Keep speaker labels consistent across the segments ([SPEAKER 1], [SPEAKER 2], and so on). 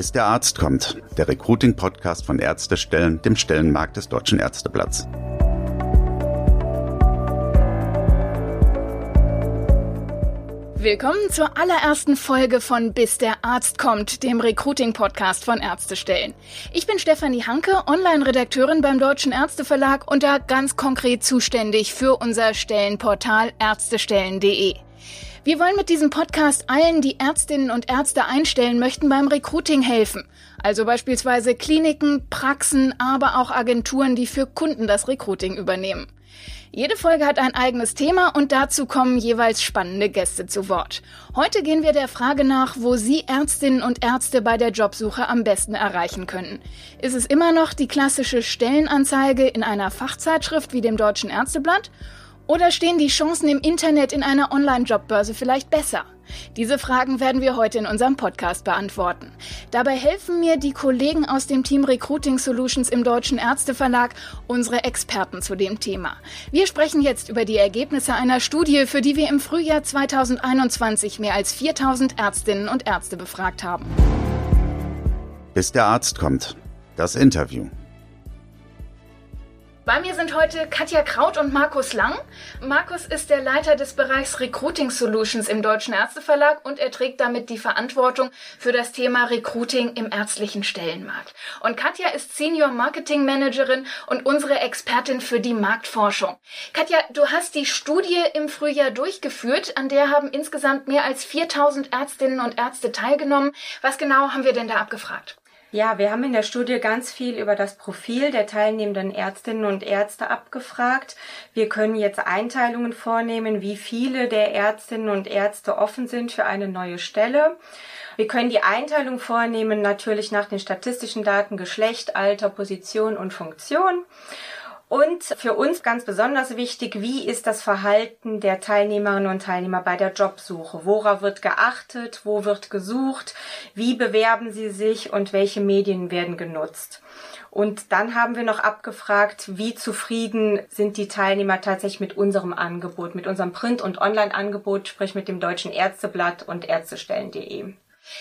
[SPEAKER 1] Bis der Arzt kommt, der Recruiting-Podcast von Ärztestellen, dem Stellenmarkt des Deutschen Ärzteblatts.
[SPEAKER 2] Willkommen zur allerersten Folge von Bis der Arzt kommt, dem Recruiting-Podcast von Ärztestellen. Ich bin Stefanie Hanke, Online-Redakteurin beim Deutschen Ärzteverlag und da ganz konkret zuständig für unser Stellenportal ärztestellen.de. Wir wollen mit diesem Podcast allen, die Ärztinnen und Ärzte einstellen möchten, beim Recruiting helfen. Also beispielsweise Kliniken, Praxen, aber auch Agenturen, die für Kunden das Recruiting übernehmen. Jede Folge hat ein eigenes Thema und dazu kommen jeweils spannende Gäste zu Wort. Heute gehen wir der Frage nach, wo Sie Ärztinnen und Ärzte bei der Jobsuche am besten erreichen können. Ist es immer noch die klassische Stellenanzeige in einer Fachzeitschrift wie dem Deutschen Ärzteblatt? Oder stehen die Chancen im Internet in einer Online-Jobbörse vielleicht besser? Diese Fragen werden wir heute in unserem Podcast beantworten. Dabei helfen mir die Kollegen aus dem Team Recruiting Solutions im Deutschen Ärzteverlag, unsere Experten zu dem Thema. Wir sprechen jetzt über die Ergebnisse einer Studie, für die wir im Frühjahr 2021 mehr als 4000 Ärztinnen und Ärzte befragt haben.
[SPEAKER 1] Bis der Arzt kommt. Das Interview.
[SPEAKER 2] Bei mir sind heute Katja Kraut und Markus Lang. Markus ist der Leiter des Bereichs Recruiting Solutions im Deutschen Ärzteverlag und er trägt damit die Verantwortung für das Thema Recruiting im ärztlichen Stellenmarkt. Und Katja ist Senior Marketing Managerin und unsere Expertin für die Marktforschung. Katja, du hast die Studie im Frühjahr durchgeführt, an der haben insgesamt mehr als 4000 Ärztinnen und Ärzte teilgenommen. Was genau haben wir denn da abgefragt?
[SPEAKER 3] Ja, wir haben in der Studie ganz viel über das Profil der teilnehmenden Ärztinnen und Ärzte abgefragt. Wir können jetzt Einteilungen vornehmen, wie viele der Ärztinnen und Ärzte offen sind für eine neue Stelle. Wir können die Einteilung vornehmen natürlich nach den statistischen Daten Geschlecht, Alter, Position und Funktion. Und für uns ganz besonders wichtig, wie ist das Verhalten der Teilnehmerinnen und Teilnehmer bei der Jobsuche? Worauf wird geachtet? Wo wird gesucht? Wie bewerben sie sich und welche Medien werden genutzt? Und dann haben wir noch abgefragt, wie zufrieden sind die Teilnehmer tatsächlich mit unserem Angebot, mit unserem Print- und Online-Angebot, sprich mit dem Deutschen Ärzteblatt und Ärztestellen.de.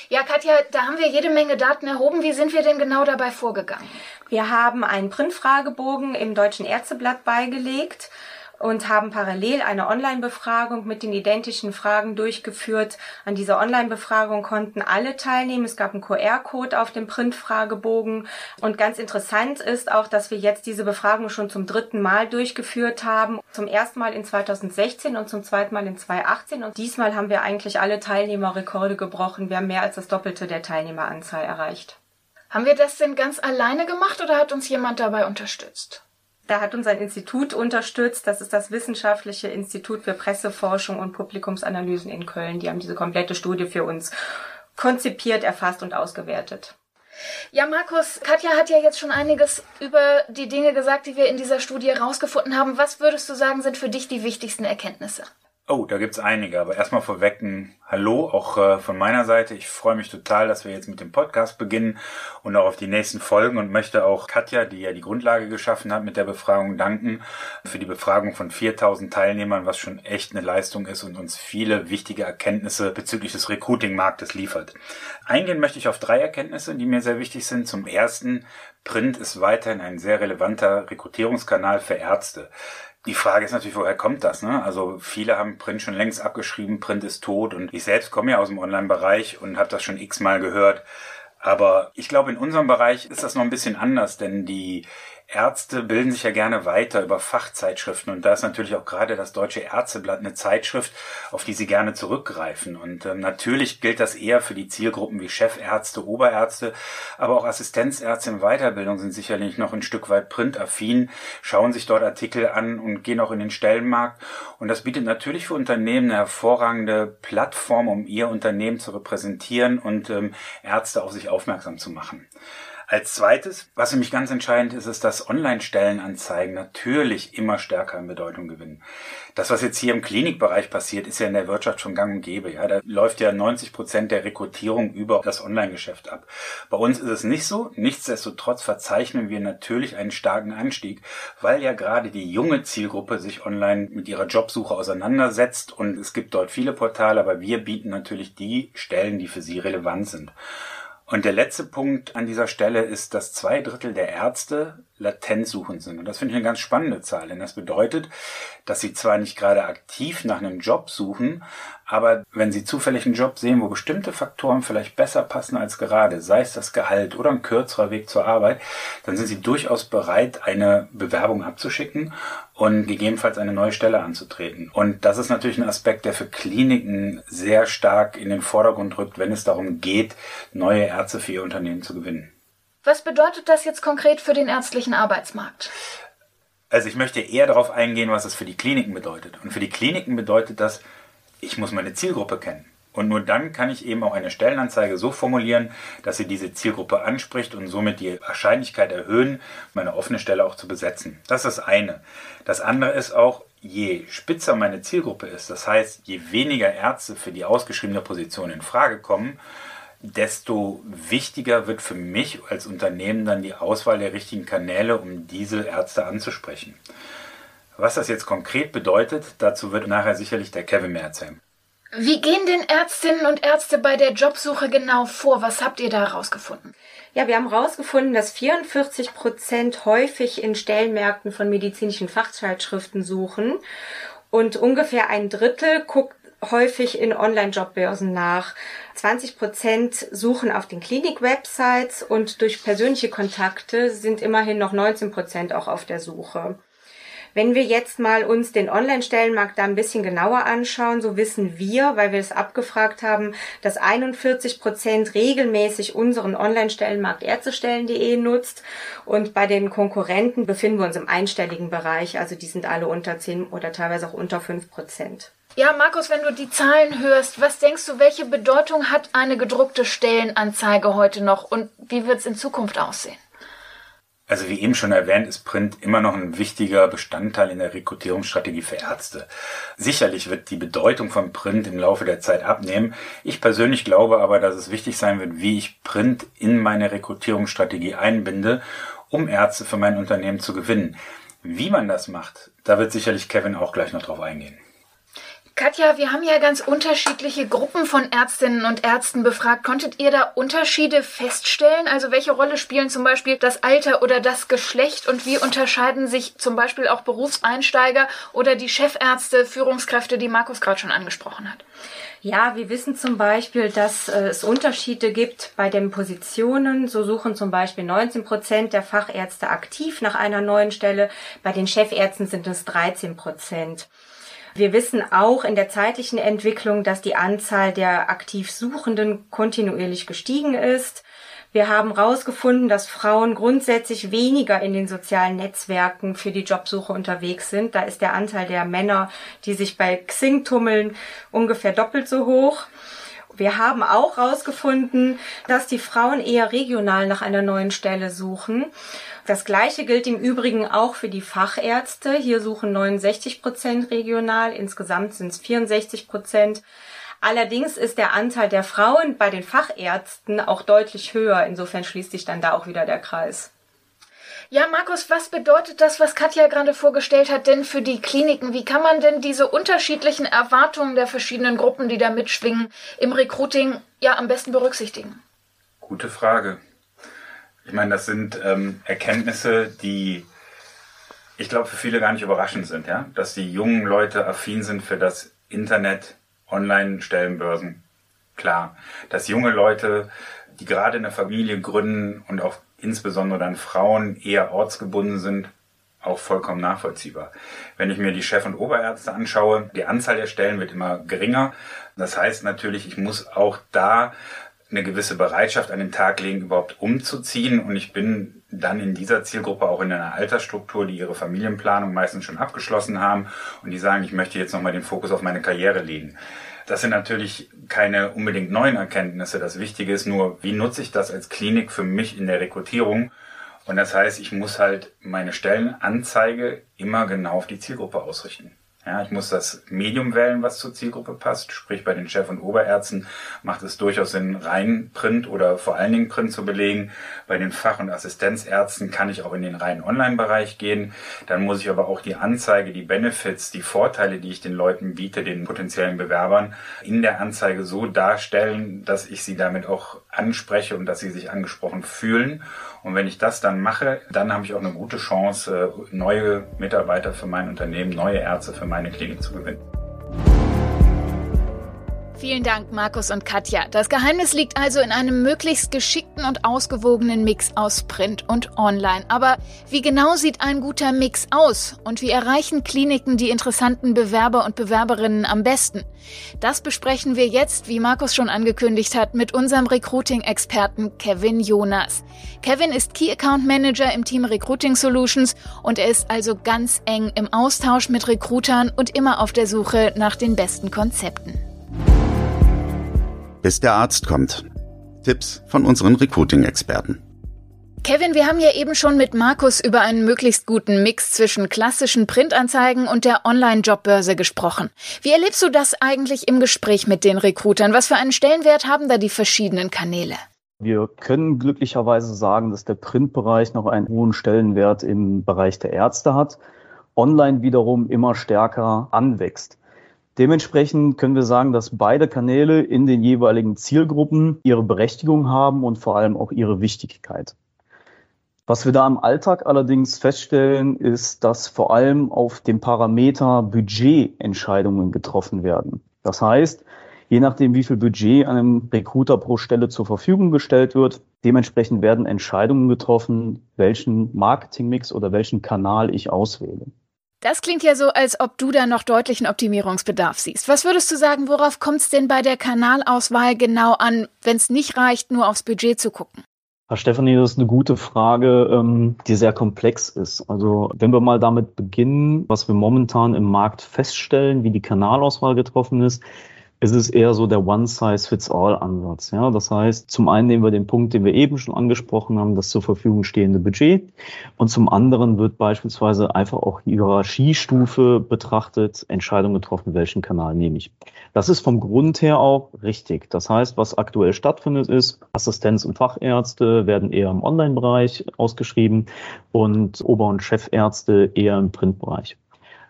[SPEAKER 2] Ja, Katja, da haben wir jede Menge Daten erhoben. Wie sind wir denn genau dabei vorgegangen?
[SPEAKER 3] Wir haben einen Printfragebogen im Deutschen Ärzteblatt beigelegt und haben parallel eine Online-Befragung mit den identischen Fragen durchgeführt. An dieser Online-Befragung konnten alle teilnehmen. Es gab einen QR-Code auf dem Print-Fragebogen. Und ganz interessant ist auch, dass wir jetzt diese Befragung schon zum dritten Mal durchgeführt haben. Zum ersten Mal in 2016 und zum zweiten Mal in 2018. Und diesmal haben wir eigentlich alle Teilnehmerrekorde gebrochen. Wir haben mehr als das Doppelte der Teilnehmeranzahl erreicht.
[SPEAKER 2] Haben wir das denn ganz alleine gemacht oder hat uns jemand dabei unterstützt?
[SPEAKER 3] Da hat uns ein Institut unterstützt. Das ist das Wissenschaftliche Institut für Presseforschung und Publikumsanalysen in Köln. Die haben diese komplette Studie für uns konzipiert, erfasst und ausgewertet.
[SPEAKER 2] Ja, Markus, Katja hat ja jetzt schon einiges über die Dinge gesagt, die wir in dieser Studie herausgefunden haben. Was würdest du sagen, sind für dich die wichtigsten Erkenntnisse?
[SPEAKER 4] Oh, da gibt's einige, aber erstmal vorweg ein Hallo auch äh, von meiner Seite. Ich freue mich total, dass wir jetzt mit dem Podcast beginnen und auch auf die nächsten Folgen und möchte auch Katja, die ja die Grundlage geschaffen hat mit der Befragung, danken für die Befragung von 4000 Teilnehmern, was schon echt eine Leistung ist und uns viele wichtige Erkenntnisse bezüglich des Recruiting-Marktes liefert. Eingehen möchte ich auf drei Erkenntnisse, die mir sehr wichtig sind. Zum ersten, Print ist weiterhin ein sehr relevanter Rekrutierungskanal für Ärzte. Die Frage ist natürlich, woher kommt das? Ne? Also viele haben Print schon längst abgeschrieben, Print ist tot und ich selbst komme ja aus dem Online-Bereich und habe das schon x-mal gehört. Aber ich glaube, in unserem Bereich ist das noch ein bisschen anders, denn die Ärzte bilden sich ja gerne weiter über Fachzeitschriften und da ist natürlich auch gerade das Deutsche Ärzteblatt eine Zeitschrift, auf die sie gerne zurückgreifen. Und ähm, natürlich gilt das eher für die Zielgruppen wie Chefärzte, Oberärzte, aber auch Assistenzärzte in Weiterbildung sind sicherlich noch ein Stück weit printaffin, schauen sich dort Artikel an und gehen auch in den Stellenmarkt. Und das bietet natürlich für Unternehmen eine hervorragende Plattform, um ihr Unternehmen zu repräsentieren und ähm, Ärzte auf sich aufmerksam zu machen. Als zweites, was für mich ganz entscheidend ist, ist, dass Online-Stellenanzeigen natürlich immer stärker an Bedeutung gewinnen. Das, was jetzt hier im Klinikbereich passiert, ist ja in der Wirtschaft schon gang und gäbe. Ja, da läuft ja 90 Prozent der Rekrutierung über das Online-Geschäft ab. Bei uns ist es nicht so. Nichtsdestotrotz verzeichnen wir natürlich einen starken Anstieg, weil ja gerade die junge Zielgruppe sich online mit ihrer Jobsuche auseinandersetzt und es gibt dort viele Portale, aber wir bieten natürlich die Stellen, die für sie relevant sind. Und der letzte Punkt an dieser Stelle ist, dass zwei Drittel der Ärzte latenzsuchend sind. Und das finde ich eine ganz spannende Zahl, denn das bedeutet, dass sie zwar nicht gerade aktiv nach einem Job suchen, aber wenn sie zufällig einen Job sehen, wo bestimmte Faktoren vielleicht besser passen als gerade, sei es das Gehalt oder ein kürzerer Weg zur Arbeit, dann sind sie durchaus bereit, eine Bewerbung abzuschicken und gegebenenfalls eine neue Stelle anzutreten. Und das ist natürlich ein Aspekt, der für Kliniken sehr stark in den Vordergrund rückt, wenn es darum geht, neue Ärzte für ihr Unternehmen zu gewinnen.
[SPEAKER 2] Was bedeutet das jetzt konkret für den ärztlichen Arbeitsmarkt?
[SPEAKER 4] Also ich möchte eher darauf eingehen, was es für die Kliniken bedeutet. Und für die Kliniken bedeutet das, ich muss meine Zielgruppe kennen. Und nur dann kann ich eben auch eine Stellenanzeige so formulieren, dass sie diese Zielgruppe anspricht und somit die Wahrscheinlichkeit erhöhen, meine offene Stelle auch zu besetzen. Das ist das eine. Das andere ist auch, je spitzer meine Zielgruppe ist, das heißt, je weniger Ärzte für die ausgeschriebene Position in Frage kommen, desto wichtiger wird für mich als Unternehmen dann die Auswahl der richtigen Kanäle, um diese Ärzte anzusprechen. Was das jetzt konkret bedeutet, dazu wird nachher sicherlich der Kevin mehr erzählen.
[SPEAKER 2] Wie gehen denn Ärztinnen und Ärzte bei der Jobsuche genau vor? Was habt ihr da herausgefunden?
[SPEAKER 3] Ja, wir haben herausgefunden, dass 44 Prozent häufig in Stellenmärkten von medizinischen Fachzeitschriften suchen und ungefähr ein Drittel guckt häufig in Online-Jobbörsen nach. 20 Prozent suchen auf den Klinik-Websites und durch persönliche Kontakte sind immerhin noch 19 Prozent auch auf der Suche. Wenn wir jetzt mal uns den Online-Stellenmarkt da ein bisschen genauer anschauen, so wissen wir, weil wir es abgefragt haben, dass 41 Prozent regelmäßig unseren Online-Stellenmarkt ärztestellen.de nutzt und bei den Konkurrenten befinden wir uns im einstelligen Bereich, also die sind alle unter 10 oder teilweise auch unter 5 Prozent.
[SPEAKER 2] Ja, Markus, wenn du die Zahlen hörst, was denkst du, welche Bedeutung hat eine gedruckte Stellenanzeige heute noch und wie wird es in Zukunft aussehen?
[SPEAKER 4] Also wie eben schon erwähnt, ist Print immer noch ein wichtiger Bestandteil in der Rekrutierungsstrategie für Ärzte. Sicherlich wird die Bedeutung von Print im Laufe der Zeit abnehmen. Ich persönlich glaube aber, dass es wichtig sein wird, wie ich Print in meine Rekrutierungsstrategie einbinde, um Ärzte für mein Unternehmen zu gewinnen. Wie man das macht, da wird sicherlich Kevin auch gleich noch drauf eingehen.
[SPEAKER 2] Katja, wir haben ja ganz unterschiedliche Gruppen von Ärztinnen und Ärzten befragt. Konntet ihr da Unterschiede feststellen? Also welche Rolle spielen zum Beispiel das Alter oder das Geschlecht und wie unterscheiden sich zum Beispiel auch Berufseinsteiger oder die Chefärzte, Führungskräfte, die Markus gerade schon angesprochen hat?
[SPEAKER 3] Ja, wir wissen zum Beispiel, dass äh, es Unterschiede gibt bei den Positionen. So suchen zum Beispiel 19 Prozent der Fachärzte aktiv nach einer neuen Stelle. Bei den Chefärzten sind es 13 Prozent. Wir wissen auch in der zeitlichen Entwicklung, dass die Anzahl der aktiv Suchenden kontinuierlich gestiegen ist. Wir haben herausgefunden, dass Frauen grundsätzlich weniger in den sozialen Netzwerken für die Jobsuche unterwegs sind. Da ist der Anteil der Männer, die sich bei Xing tummeln, ungefähr doppelt so hoch. Wir haben auch herausgefunden, dass die Frauen eher regional nach einer neuen Stelle suchen. Das Gleiche gilt im Übrigen auch für die Fachärzte. Hier suchen 69 Prozent regional, insgesamt sind es 64 Prozent. Allerdings ist der Anteil der Frauen bei den Fachärzten auch deutlich höher. Insofern schließt sich dann da auch wieder der Kreis.
[SPEAKER 2] Ja, Markus, was bedeutet das, was Katja gerade vorgestellt hat, denn für die Kliniken? Wie kann man denn diese unterschiedlichen Erwartungen der verschiedenen Gruppen, die da mitschwingen, im Recruiting ja am besten berücksichtigen?
[SPEAKER 4] Gute Frage. Ich meine, das sind ähm, Erkenntnisse, die ich glaube für viele gar nicht überraschend sind, ja, dass die jungen Leute affin sind für das Internet, Online-Stellenbörsen. Klar, dass junge Leute, die gerade eine Familie gründen und auch insbesondere dann Frauen eher ortsgebunden sind, auch vollkommen nachvollziehbar. Wenn ich mir die Chef- und Oberärzte anschaue, die Anzahl der Stellen wird immer geringer. Das heißt natürlich, ich muss auch da eine gewisse Bereitschaft an den Tag legen, überhaupt umzuziehen. Und ich bin dann in dieser Zielgruppe auch in einer Altersstruktur, die ihre Familienplanung meistens schon abgeschlossen haben und die sagen, ich möchte jetzt nochmal den Fokus auf meine Karriere legen. Das sind natürlich keine unbedingt neuen Erkenntnisse. Das Wichtige ist nur, wie nutze ich das als Klinik für mich in der Rekrutierung? Und das heißt, ich muss halt meine Stellenanzeige immer genau auf die Zielgruppe ausrichten. Ja, ich muss das Medium wählen, was zur Zielgruppe passt. Sprich, bei den Chef- und Oberärzten macht es durchaus Sinn, rein Print oder vor allen Dingen Print zu belegen. Bei den Fach- und Assistenzärzten kann ich auch in den reinen Online-Bereich gehen. Dann muss ich aber auch die Anzeige, die Benefits, die Vorteile, die ich den Leuten biete, den potenziellen Bewerbern, in der Anzeige so darstellen, dass ich sie damit auch anspreche und dass sie sich angesprochen fühlen. Und wenn ich das dann mache, dann habe ich auch eine gute Chance, neue Mitarbeiter für mein Unternehmen, neue Ärzte für meine Klinik zu gewinnen.
[SPEAKER 2] Vielen Dank, Markus und Katja. Das Geheimnis liegt also in einem möglichst geschickten und ausgewogenen Mix aus Print und Online. Aber wie genau sieht ein guter Mix aus? Und wie erreichen Kliniken die interessanten Bewerber und Bewerberinnen am besten? Das besprechen wir jetzt, wie Markus schon angekündigt hat, mit unserem Recruiting-Experten Kevin Jonas. Kevin ist Key Account Manager im Team Recruiting Solutions und er ist also ganz eng im Austausch mit Recruitern und immer auf der Suche nach den besten Konzepten
[SPEAKER 1] bis der Arzt kommt. Tipps von unseren Recruiting-Experten.
[SPEAKER 2] Kevin, wir haben ja eben schon mit Markus über einen möglichst guten Mix zwischen klassischen Printanzeigen und der Online-Jobbörse gesprochen. Wie erlebst du das eigentlich im Gespräch mit den Recruitern? Was für einen Stellenwert haben da die verschiedenen Kanäle?
[SPEAKER 5] Wir können glücklicherweise sagen, dass der Printbereich noch einen hohen Stellenwert im Bereich der Ärzte hat, online wiederum immer stärker anwächst. Dementsprechend können wir sagen, dass beide Kanäle in den jeweiligen Zielgruppen ihre Berechtigung haben und vor allem auch ihre Wichtigkeit. Was wir da im Alltag allerdings feststellen, ist, dass vor allem auf dem Parameter Budget Entscheidungen getroffen werden. Das heißt, je nachdem, wie viel Budget einem Recruiter pro Stelle zur Verfügung gestellt wird, dementsprechend werden Entscheidungen getroffen, welchen Marketingmix oder welchen Kanal ich auswähle.
[SPEAKER 2] Das klingt ja so, als ob du da noch deutlichen Optimierungsbedarf siehst. Was würdest du sagen, worauf kommt es denn bei der Kanalauswahl genau an, wenn es nicht reicht, nur aufs Budget zu gucken?
[SPEAKER 5] Herr Stefanie, das ist eine gute Frage, ähm, die sehr komplex ist. Also wenn wir mal damit beginnen, was wir momentan im Markt feststellen, wie die Kanalauswahl getroffen ist, es ist eher so der One-Size-Fits-All-Ansatz. Ja? Das heißt, zum einen nehmen wir den Punkt, den wir eben schon angesprochen haben, das zur Verfügung stehende Budget. Und zum anderen wird beispielsweise einfach auch Hierarchiestufe betrachtet, Entscheidung getroffen, welchen Kanal nehme ich. Das ist vom Grund her auch richtig. Das heißt, was aktuell stattfindet, ist, Assistenz- und Fachärzte werden eher im Online-Bereich ausgeschrieben und Ober- und Chefärzte eher im Printbereich.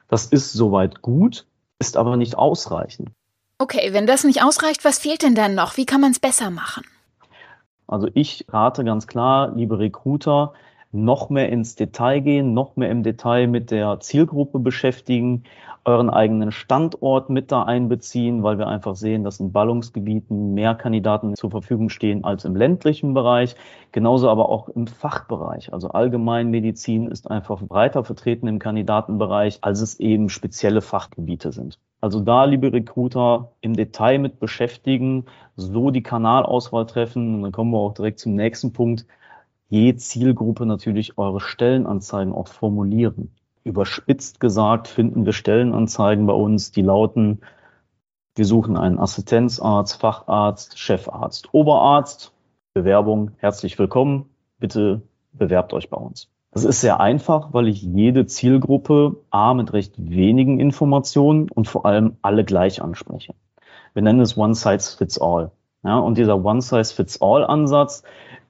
[SPEAKER 5] Das ist soweit gut, ist aber nicht ausreichend.
[SPEAKER 2] Okay, wenn das nicht ausreicht, was fehlt denn dann noch? Wie kann man es besser machen?
[SPEAKER 5] Also ich rate ganz klar, liebe Recruiter, noch mehr ins Detail gehen, noch mehr im Detail mit der Zielgruppe beschäftigen, euren eigenen Standort mit da einbeziehen, weil wir einfach sehen, dass in Ballungsgebieten mehr Kandidaten zur Verfügung stehen als im ländlichen Bereich, genauso aber auch im Fachbereich. Also Allgemeinmedizin ist einfach breiter vertreten im Kandidatenbereich, als es eben spezielle Fachgebiete sind. Also da, liebe Recruiter, im Detail mit beschäftigen, so die Kanalauswahl treffen. Und dann kommen wir auch direkt zum nächsten Punkt. Je Zielgruppe natürlich eure Stellenanzeigen auch formulieren. Überspitzt gesagt finden wir Stellenanzeigen bei uns, die lauten, wir suchen einen Assistenzarzt, Facharzt, Chefarzt, Oberarzt. Bewerbung, herzlich willkommen. Bitte bewerbt euch bei uns. Das ist sehr einfach, weil ich jede Zielgruppe A mit recht wenigen Informationen und vor allem alle gleich anspreche. Wir nennen es One Size Fits All. Ja, und dieser One Size Fits All Ansatz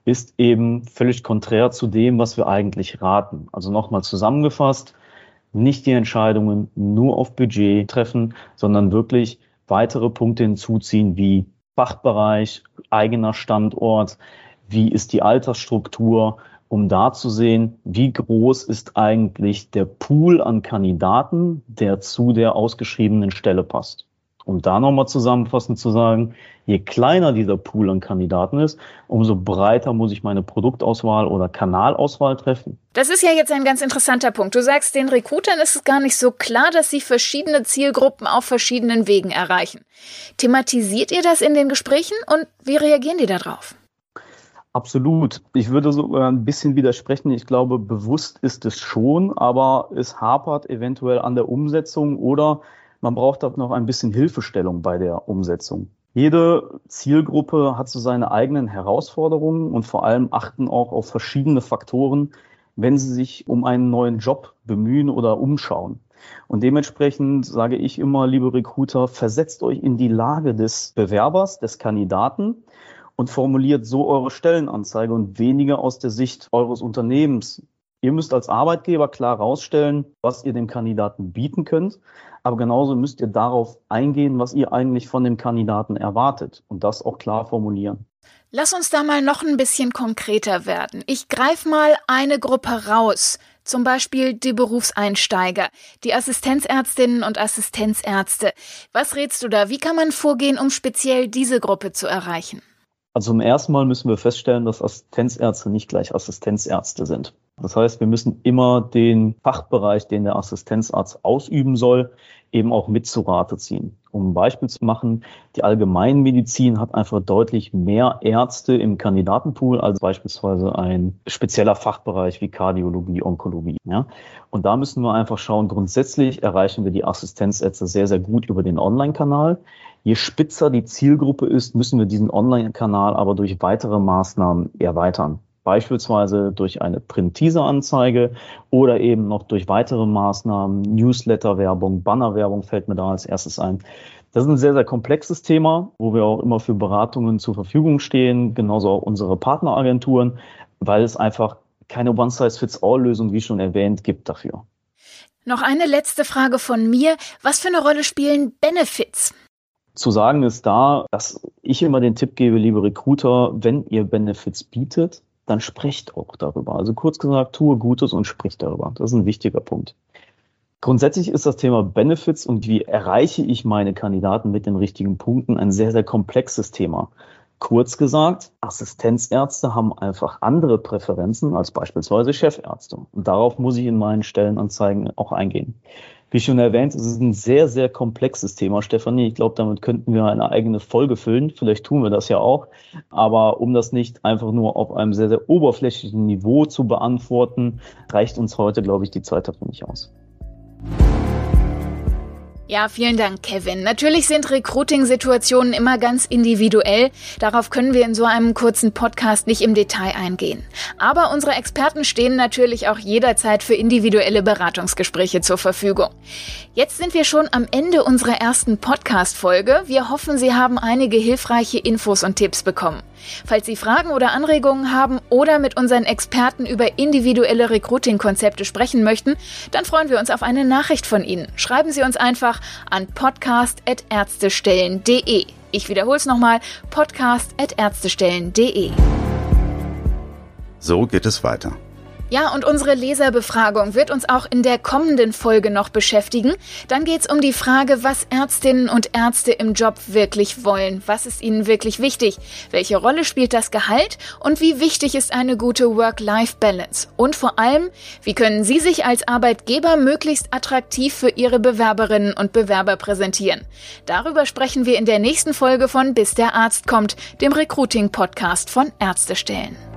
[SPEAKER 5] ist eben völlig konträr zu dem, was wir eigentlich raten. Also nochmal zusammengefasst, nicht die Entscheidungen nur auf Budget treffen, sondern wirklich weitere Punkte hinzuziehen wie Fachbereich, eigener Standort, wie ist die Altersstruktur, um da zu sehen, wie groß ist eigentlich der Pool an Kandidaten, der zu der ausgeschriebenen Stelle passt. Um da nochmal zusammenfassend zu sagen, je kleiner dieser Pool an Kandidaten ist, umso breiter muss ich meine Produktauswahl oder Kanalauswahl treffen.
[SPEAKER 2] Das ist ja jetzt ein ganz interessanter Punkt. Du sagst, den Recruitern ist es gar nicht so klar, dass sie verschiedene Zielgruppen auf verschiedenen Wegen erreichen. Thematisiert ihr das in den Gesprächen und wie reagieren die darauf?
[SPEAKER 5] Absolut. Ich würde so ein bisschen widersprechen. Ich glaube, bewusst ist es schon, aber es hapert eventuell an der Umsetzung oder man braucht auch noch ein bisschen Hilfestellung bei der Umsetzung. Jede Zielgruppe hat so seine eigenen Herausforderungen und vor allem achten auch auf verschiedene Faktoren, wenn sie sich um einen neuen Job bemühen oder umschauen. Und dementsprechend sage ich immer, liebe Recruiter, versetzt euch in die Lage des Bewerbers, des Kandidaten und formuliert so eure Stellenanzeige und weniger aus der Sicht eures Unternehmens. Ihr müsst als Arbeitgeber klar herausstellen, was ihr dem Kandidaten bieten könnt, aber genauso müsst ihr darauf eingehen, was ihr eigentlich von dem Kandidaten erwartet und das auch klar formulieren.
[SPEAKER 2] Lass uns da mal noch ein bisschen konkreter werden. Ich greife mal eine Gruppe raus, zum Beispiel die Berufseinsteiger, die Assistenzärztinnen und Assistenzärzte. Was rätst du da? Wie kann man vorgehen, um speziell diese Gruppe zu erreichen?
[SPEAKER 5] Also zum ersten Mal müssen wir feststellen, dass Assistenzärzte nicht gleich Assistenzärzte sind. Das heißt, wir müssen immer den Fachbereich, den der Assistenzarzt ausüben soll, eben auch mit zu Rate ziehen. Um ein Beispiel zu machen, die Allgemeinmedizin hat einfach deutlich mehr Ärzte im Kandidatenpool als beispielsweise ein spezieller Fachbereich wie Kardiologie, Onkologie. Ja? Und da müssen wir einfach schauen, grundsätzlich erreichen wir die Assistenzärzte sehr, sehr gut über den Online-Kanal. Je spitzer die Zielgruppe ist, müssen wir diesen Online-Kanal aber durch weitere Maßnahmen erweitern beispielsweise durch eine Print-Teaser-Anzeige oder eben noch durch weitere Maßnahmen, Newsletter-Werbung, Banner-Werbung fällt mir da als erstes ein. Das ist ein sehr, sehr komplexes Thema, wo wir auch immer für Beratungen zur Verfügung stehen, genauso auch unsere Partneragenturen, weil es einfach keine One-Size-Fits-All-Lösung, wie schon erwähnt, gibt dafür.
[SPEAKER 2] Noch eine letzte Frage von mir. Was für eine Rolle spielen Benefits?
[SPEAKER 5] Zu sagen ist da, dass ich immer den Tipp gebe, liebe Recruiter, wenn ihr Benefits bietet, dann sprecht auch darüber. Also kurz gesagt, tue Gutes und sprich darüber. Das ist ein wichtiger Punkt. Grundsätzlich ist das Thema Benefits und wie erreiche ich meine Kandidaten mit den richtigen Punkten ein sehr, sehr komplexes Thema. Kurz gesagt, Assistenzärzte haben einfach andere Präferenzen als beispielsweise Chefärzte. Und darauf muss ich in meinen Stellenanzeigen auch eingehen. Wie schon erwähnt, es ist ein sehr, sehr komplexes Thema, Stefanie. Ich glaube, damit könnten wir eine eigene Folge füllen. Vielleicht tun wir das ja auch. Aber um das nicht einfach nur auf einem sehr, sehr oberflächlichen Niveau zu beantworten, reicht uns heute, glaube ich, die Zeit dafür nicht aus.
[SPEAKER 2] Ja, vielen Dank, Kevin. Natürlich sind Recruiting-Situationen immer ganz individuell. Darauf können wir in so einem kurzen Podcast nicht im Detail eingehen. Aber unsere Experten stehen natürlich auch jederzeit für individuelle Beratungsgespräche zur Verfügung. Jetzt sind wir schon am Ende unserer ersten Podcast-Folge. Wir hoffen, Sie haben einige hilfreiche Infos und Tipps bekommen. Falls Sie Fragen oder Anregungen haben oder mit unseren Experten über individuelle Recruiting-Konzepte sprechen möchten, dann freuen wir uns auf eine Nachricht von Ihnen. Schreiben Sie uns einfach an podcast.ärztestellen.de. Ich wiederhole es nochmal, podcast.ärztestellen.de.
[SPEAKER 1] So geht es weiter.
[SPEAKER 2] Ja, und unsere Leserbefragung wird uns auch in der kommenden Folge noch beschäftigen. Dann geht's um die Frage, was Ärztinnen und Ärzte im Job wirklich wollen. Was ist ihnen wirklich wichtig? Welche Rolle spielt das Gehalt? Und wie wichtig ist eine gute Work-Life-Balance? Und vor allem, wie können Sie sich als Arbeitgeber möglichst attraktiv für Ihre Bewerberinnen und Bewerber präsentieren? Darüber sprechen wir in der nächsten Folge von Bis der Arzt kommt, dem Recruiting-Podcast von Ärztestellen.